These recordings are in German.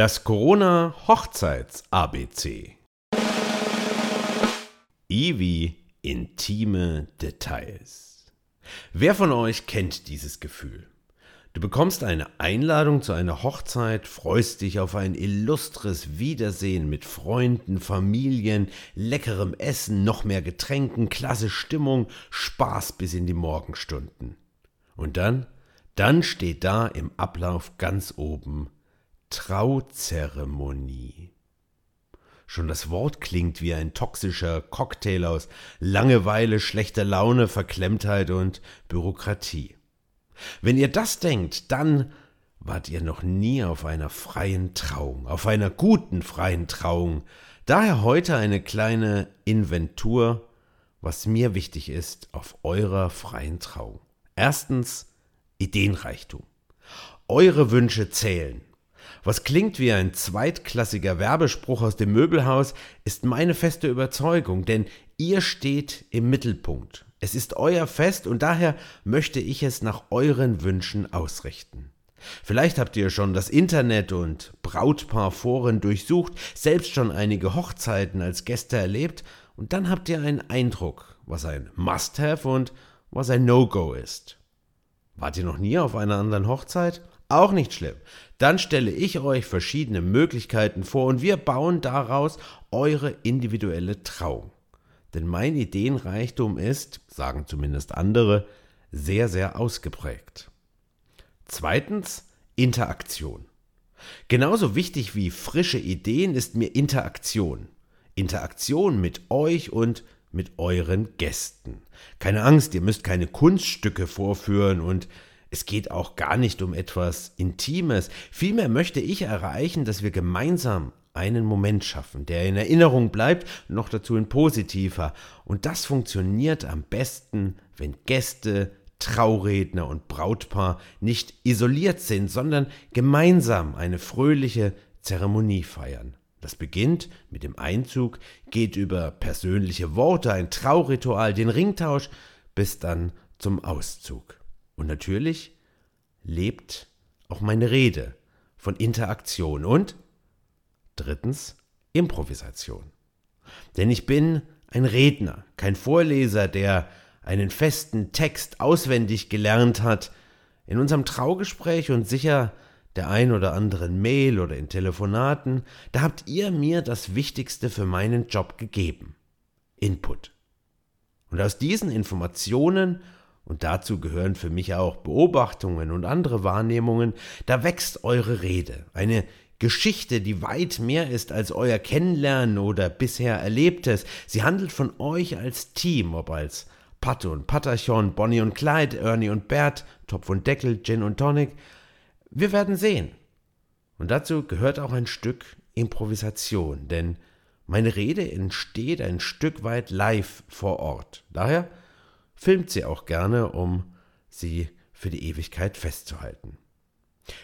Das Corona Hochzeits ABC. I intime Details. Wer von euch kennt dieses Gefühl? Du bekommst eine Einladung zu einer Hochzeit, freust dich auf ein illustres Wiedersehen mit Freunden, Familien, leckerem Essen, noch mehr Getränken, klasse Stimmung, Spaß bis in die Morgenstunden. Und dann, dann steht da im Ablauf ganz oben Trauzeremonie. Schon das Wort klingt wie ein toxischer Cocktail aus Langeweile, schlechter Laune, Verklemmtheit und Bürokratie. Wenn ihr das denkt, dann wart ihr noch nie auf einer freien Trauung, auf einer guten freien Trauung. Daher heute eine kleine Inventur, was mir wichtig ist auf eurer freien Trauung. Erstens Ideenreichtum. Eure Wünsche zählen. Was klingt wie ein zweitklassiger Werbespruch aus dem Möbelhaus, ist meine feste Überzeugung, denn ihr steht im Mittelpunkt. Es ist euer Fest und daher möchte ich es nach euren Wünschen ausrichten. Vielleicht habt ihr schon das Internet und Brautpaarforen durchsucht, selbst schon einige Hochzeiten als Gäste erlebt und dann habt ihr einen Eindruck, was ein Must-Have und was ein No-Go ist. Wart ihr noch nie auf einer anderen Hochzeit? Auch nicht schlimm. Dann stelle ich euch verschiedene Möglichkeiten vor und wir bauen daraus eure individuelle Trauung. Denn mein Ideenreichtum ist, sagen zumindest andere, sehr, sehr ausgeprägt. Zweitens Interaktion. Genauso wichtig wie frische Ideen ist mir Interaktion. Interaktion mit euch und mit euren Gästen. Keine Angst, ihr müsst keine Kunststücke vorführen und es geht auch gar nicht um etwas Intimes. Vielmehr möchte ich erreichen, dass wir gemeinsam einen Moment schaffen, der in Erinnerung bleibt, noch dazu in positiver. Und das funktioniert am besten, wenn Gäste, Trauredner und Brautpaar nicht isoliert sind, sondern gemeinsam eine fröhliche Zeremonie feiern. Das beginnt mit dem Einzug, geht über persönliche Worte, ein Trauritual, den Ringtausch, bis dann zum Auszug. Und natürlich lebt auch meine Rede von Interaktion und drittens Improvisation. Denn ich bin ein Redner, kein Vorleser, der einen festen Text auswendig gelernt hat. In unserem Traugespräch und sicher der ein oder anderen Mail oder in Telefonaten, da habt ihr mir das Wichtigste für meinen Job gegeben. Input. Und aus diesen Informationen, und dazu gehören für mich auch Beobachtungen und andere Wahrnehmungen, da wächst eure Rede, eine Geschichte, die weit mehr ist als euer Kennenlernen oder bisher Erlebtes. Sie handelt von euch als Team, ob als Patte und Patachon, Bonnie und Clyde, Ernie und Bert, Topf und Deckel, Gin und Tonic, wir werden sehen. Und dazu gehört auch ein Stück Improvisation, denn meine Rede entsteht ein Stück weit live vor Ort. Daher filmt sie auch gerne, um sie für die Ewigkeit festzuhalten.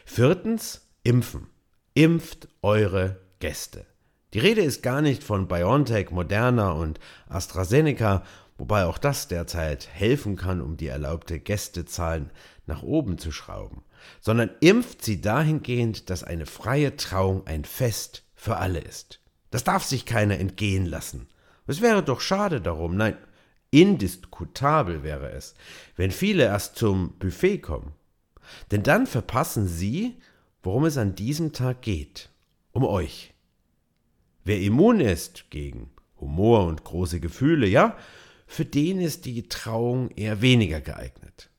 Viertens, impfen. Impft eure Gäste. Die Rede ist gar nicht von BioNTech, Moderna und AstraZeneca, wobei auch das derzeit helfen kann, um die erlaubte Gästezahlen nach oben zu schrauben sondern impft sie dahingehend, dass eine freie Trauung ein Fest für alle ist. Das darf sich keiner entgehen lassen. Es wäre doch schade darum, nein, indiskutabel wäre es, wenn viele erst zum Buffet kommen. Denn dann verpassen sie, worum es an diesem Tag geht, um euch. Wer immun ist gegen Humor und große Gefühle, ja, für den ist die Trauung eher weniger geeignet.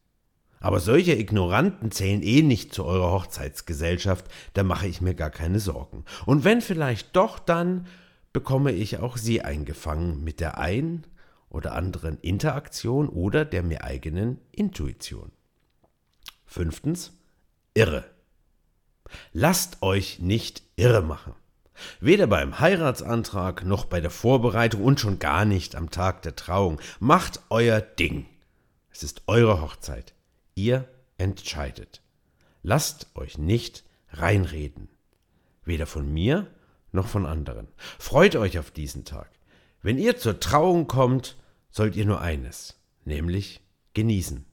Aber solche Ignoranten zählen eh nicht zu eurer Hochzeitsgesellschaft, da mache ich mir gar keine Sorgen. Und wenn vielleicht doch, dann bekomme ich auch sie eingefangen mit der ein oder anderen Interaktion oder der mir eigenen Intuition. Fünftens, irre. Lasst euch nicht irre machen. Weder beim Heiratsantrag noch bei der Vorbereitung und schon gar nicht am Tag der Trauung. Macht euer Ding. Es ist eure Hochzeit. Ihr entscheidet. Lasst euch nicht reinreden. Weder von mir noch von anderen. Freut euch auf diesen Tag. Wenn ihr zur Trauung kommt, sollt ihr nur eines, nämlich genießen.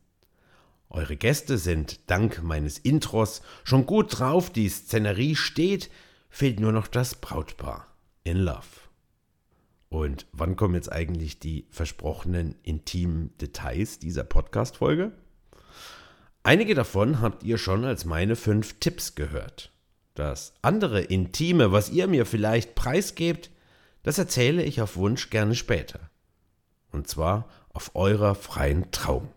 Eure Gäste sind dank meines Intros schon gut drauf, die Szenerie steht, fehlt nur noch das Brautpaar in Love. Und wann kommen jetzt eigentlich die versprochenen intimen Details dieser Podcast-Folge? Einige davon habt ihr schon als meine fünf Tipps gehört. Das andere Intime, was ihr mir vielleicht preisgebt, das erzähle ich auf Wunsch gerne später. Und zwar auf eurer freien Trauung.